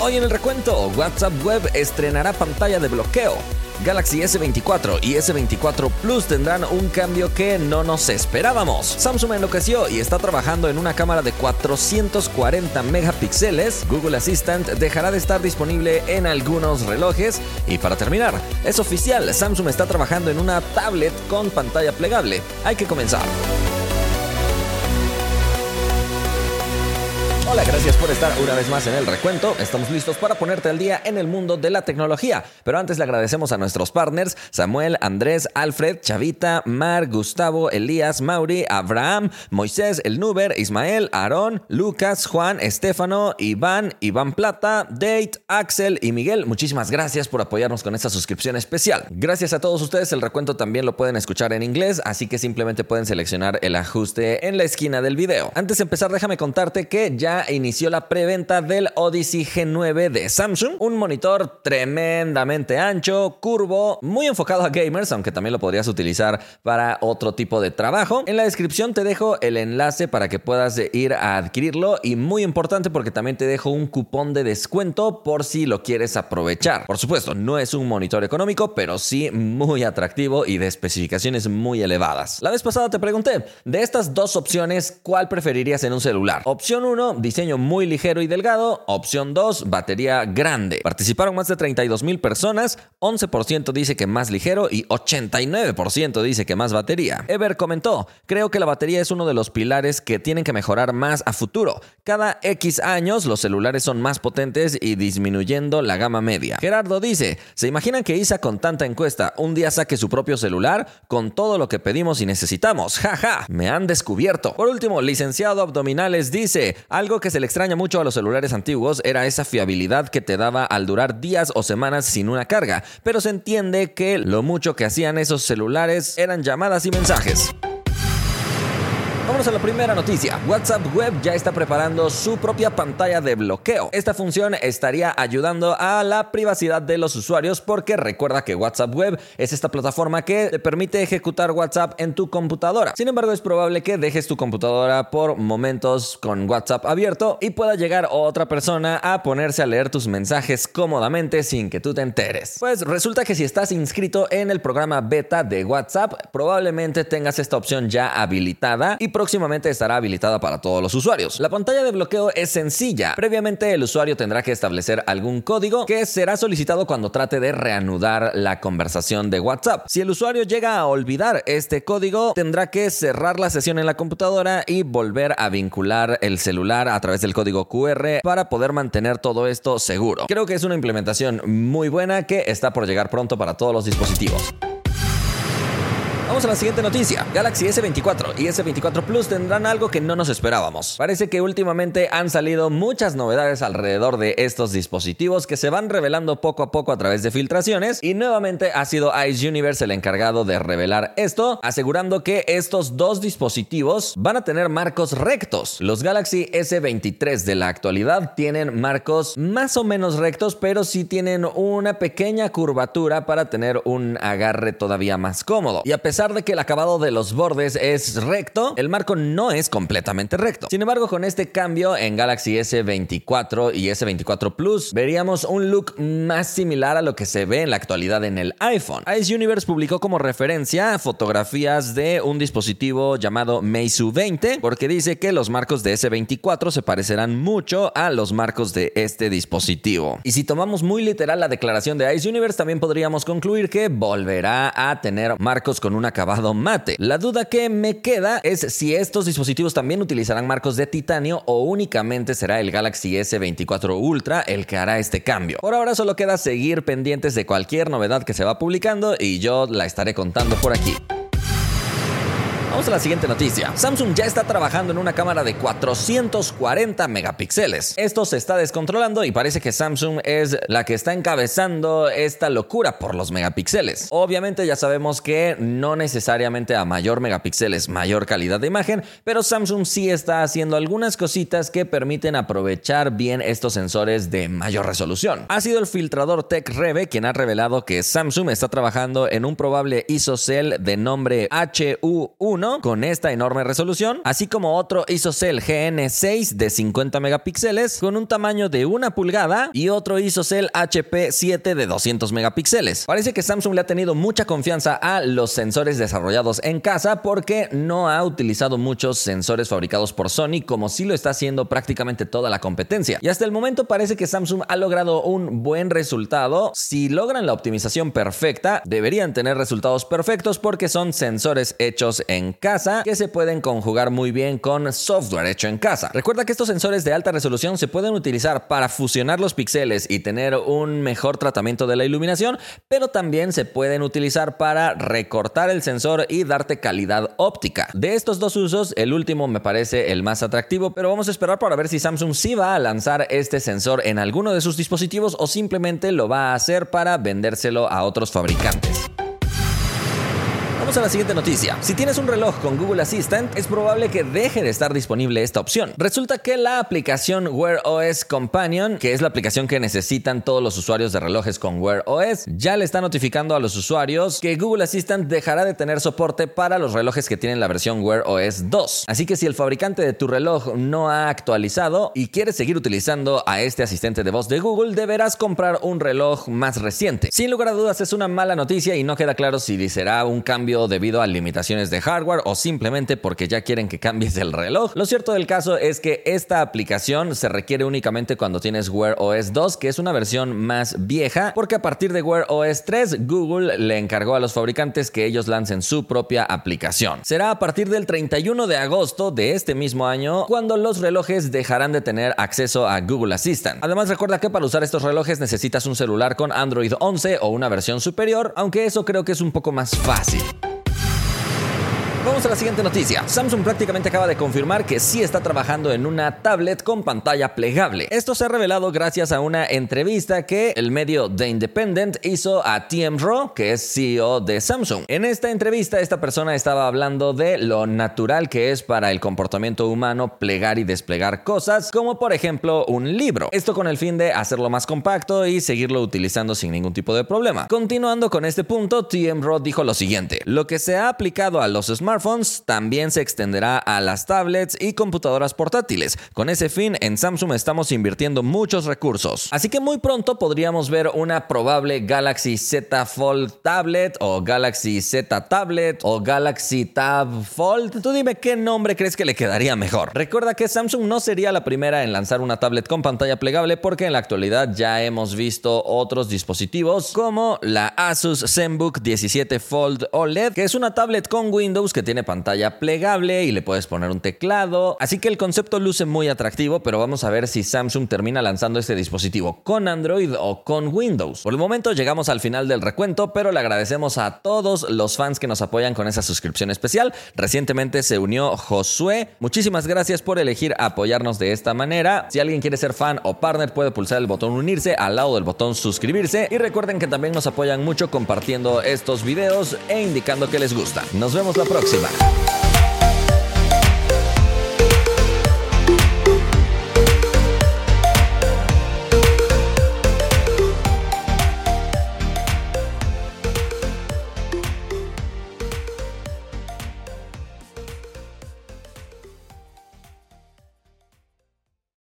Hoy en el recuento, WhatsApp Web estrenará pantalla de bloqueo. Galaxy S24 y S24 Plus tendrán un cambio que no nos esperábamos. Samsung enloqueció y está trabajando en una cámara de 440 megapíxeles. Google Assistant dejará de estar disponible en algunos relojes. Y para terminar, es oficial, Samsung está trabajando en una tablet con pantalla plegable. Hay que comenzar. Hola, gracias por estar una vez más en el recuento. Estamos listos para ponerte al día en el mundo de la tecnología. Pero antes le agradecemos a nuestros partners, Samuel, Andrés, Alfred, Chavita, Mar, Gustavo, Elías, Mauri, Abraham, Moisés, El Nuber, Ismael, Aarón, Lucas, Juan, Estefano, Iván, Iván Plata, Date, Axel y Miguel. Muchísimas gracias por apoyarnos con esta suscripción especial. Gracias a todos ustedes, el recuento también lo pueden escuchar en inglés, así que simplemente pueden seleccionar el ajuste en la esquina del video. Antes de empezar, déjame contarte que ya inició la preventa del Odyssey G9 de Samsung, un monitor tremendamente ancho, curvo, muy enfocado a gamers, aunque también lo podrías utilizar para otro tipo de trabajo. En la descripción te dejo el enlace para que puedas ir a adquirirlo y muy importante porque también te dejo un cupón de descuento por si lo quieres aprovechar. Por supuesto, no es un monitor económico, pero sí muy atractivo y de especificaciones muy elevadas. La vez pasada te pregunté, de estas dos opciones, ¿cuál preferirías en un celular? Opción 1, diseño muy ligero y delgado. Opción 2, batería grande. Participaron más de 32 mil personas, 11% dice que más ligero y 89% dice que más batería. Ever comentó, creo que la batería es uno de los pilares que tienen que mejorar más a futuro. Cada X años los celulares son más potentes y disminuyendo la gama media. Gerardo dice, ¿se imaginan que Isa con tanta encuesta un día saque su propio celular con todo lo que pedimos y necesitamos? Jaja, me han descubierto. Por último, licenciado Abdominales dice, algo que se le extraña mucho a los celulares antiguos era esa fiabilidad que te daba al durar días o semanas sin una carga, pero se entiende que lo mucho que hacían esos celulares eran llamadas y mensajes. Vamos a la primera noticia. WhatsApp Web ya está preparando su propia pantalla de bloqueo. Esta función estaría ayudando a la privacidad de los usuarios porque recuerda que WhatsApp Web es esta plataforma que te permite ejecutar WhatsApp en tu computadora. Sin embargo, es probable que dejes tu computadora por momentos con WhatsApp abierto y pueda llegar otra persona a ponerse a leer tus mensajes cómodamente sin que tú te enteres. Pues resulta que si estás inscrito en el programa beta de WhatsApp, probablemente tengas esta opción ya habilitada y próximamente estará habilitada para todos los usuarios. La pantalla de bloqueo es sencilla. Previamente el usuario tendrá que establecer algún código que será solicitado cuando trate de reanudar la conversación de WhatsApp. Si el usuario llega a olvidar este código, tendrá que cerrar la sesión en la computadora y volver a vincular el celular a través del código QR para poder mantener todo esto seguro. Creo que es una implementación muy buena que está por llegar pronto para todos los dispositivos. Vamos a la siguiente noticia. Galaxy S24 y S24 Plus tendrán algo que no nos esperábamos. Parece que últimamente han salido muchas novedades alrededor de estos dispositivos que se van revelando poco a poco a través de filtraciones y nuevamente ha sido Ice Universe el encargado de revelar esto, asegurando que estos dos dispositivos van a tener marcos rectos. Los Galaxy S23 de la actualidad tienen marcos más o menos rectos, pero sí tienen una pequeña curvatura para tener un agarre todavía más cómodo. Y a pesar pesar de que el acabado de los bordes es recto, el marco no es completamente recto. Sin embargo, con este cambio en Galaxy S24 y S24 Plus, veríamos un look más similar a lo que se ve en la actualidad en el iPhone. Ice Universe publicó como referencia fotografías de un dispositivo llamado Meizu 20, porque dice que los marcos de S24 se parecerán mucho a los marcos de este dispositivo. Y si tomamos muy literal la declaración de Ice Universe, también podríamos concluir que volverá a tener marcos con una acabado mate. La duda que me queda es si estos dispositivos también utilizarán marcos de titanio o únicamente será el Galaxy S24 Ultra el que hará este cambio. Por ahora solo queda seguir pendientes de cualquier novedad que se va publicando y yo la estaré contando por aquí. Vamos a la siguiente noticia. Samsung ya está trabajando en una cámara de 440 megapíxeles. Esto se está descontrolando y parece que Samsung es la que está encabezando esta locura por los megapíxeles. Obviamente ya sabemos que no necesariamente a mayor megapíxeles mayor calidad de imagen, pero Samsung sí está haciendo algunas cositas que permiten aprovechar bien estos sensores de mayor resolución. Ha sido el filtrador TechReve quien ha revelado que Samsung está trabajando en un probable ISOCELL de nombre HU1 con esta enorme resolución, así como otro ISOCELL GN6 de 50 megapíxeles con un tamaño de una pulgada y otro ISOCELL HP7 de 200 megapíxeles. Parece que Samsung le ha tenido mucha confianza a los sensores desarrollados en casa porque no ha utilizado muchos sensores fabricados por Sony como si lo está haciendo prácticamente toda la competencia. Y hasta el momento parece que Samsung ha logrado un buen resultado. Si logran la optimización perfecta, deberían tener resultados perfectos porque son sensores hechos en casa que se pueden conjugar muy bien con software hecho en casa. Recuerda que estos sensores de alta resolución se pueden utilizar para fusionar los píxeles y tener un mejor tratamiento de la iluminación, pero también se pueden utilizar para recortar el sensor y darte calidad óptica. De estos dos usos, el último me parece el más atractivo, pero vamos a esperar para ver si Samsung sí va a lanzar este sensor en alguno de sus dispositivos o simplemente lo va a hacer para vendérselo a otros fabricantes. Vamos a la siguiente noticia. Si tienes un reloj con Google Assistant, es probable que deje de estar disponible esta opción. Resulta que la aplicación Wear OS Companion, que es la aplicación que necesitan todos los usuarios de relojes con Wear OS, ya le está notificando a los usuarios que Google Assistant dejará de tener soporte para los relojes que tienen la versión Wear OS 2. Así que si el fabricante de tu reloj no ha actualizado y quieres seguir utilizando a este asistente de voz de Google, deberás comprar un reloj más reciente. Sin lugar a dudas es una mala noticia y no queda claro si será un cambio debido a limitaciones de hardware o simplemente porque ya quieren que cambies el reloj. Lo cierto del caso es que esta aplicación se requiere únicamente cuando tienes Wear OS 2, que es una versión más vieja, porque a partir de Wear OS 3 Google le encargó a los fabricantes que ellos lancen su propia aplicación. Será a partir del 31 de agosto de este mismo año cuando los relojes dejarán de tener acceso a Google Assistant. Además recuerda que para usar estos relojes necesitas un celular con Android 11 o una versión superior, aunque eso creo que es un poco más fácil. Vamos a la siguiente noticia. Samsung prácticamente acaba de confirmar que sí está trabajando en una tablet con pantalla plegable. Esto se ha revelado gracias a una entrevista que el medio The Independent hizo a TM Ro, que es CEO de Samsung. En esta entrevista, esta persona estaba hablando de lo natural que es para el comportamiento humano plegar y desplegar cosas, como por ejemplo un libro. Esto con el fin de hacerlo más compacto y seguirlo utilizando sin ningún tipo de problema. Continuando con este punto, TM Ro dijo lo siguiente: Lo que se ha aplicado a los smartphones también se extenderá a las tablets y computadoras portátiles. Con ese fin, en Samsung estamos invirtiendo muchos recursos. Así que muy pronto podríamos ver una probable Galaxy Z Fold Tablet o Galaxy Z Tablet o Galaxy Tab Fold. Tú dime qué nombre crees que le quedaría mejor. Recuerda que Samsung no sería la primera en lanzar una tablet con pantalla plegable porque en la actualidad ya hemos visto otros dispositivos como la Asus ZenBook 17 Fold OLED, que es una tablet con Windows que tiene pantalla plegable y le puedes poner un teclado. Así que el concepto luce muy atractivo, pero vamos a ver si Samsung termina lanzando este dispositivo con Android o con Windows. Por el momento llegamos al final del recuento, pero le agradecemos a todos los fans que nos apoyan con esa suscripción especial. Recientemente se unió Josué. Muchísimas gracias por elegir apoyarnos de esta manera. Si alguien quiere ser fan o partner, puede pulsar el botón unirse al lado del botón suscribirse. Y recuerden que también nos apoyan mucho compartiendo estos videos e indicando que les gusta. Nos vemos la próxima. Bye.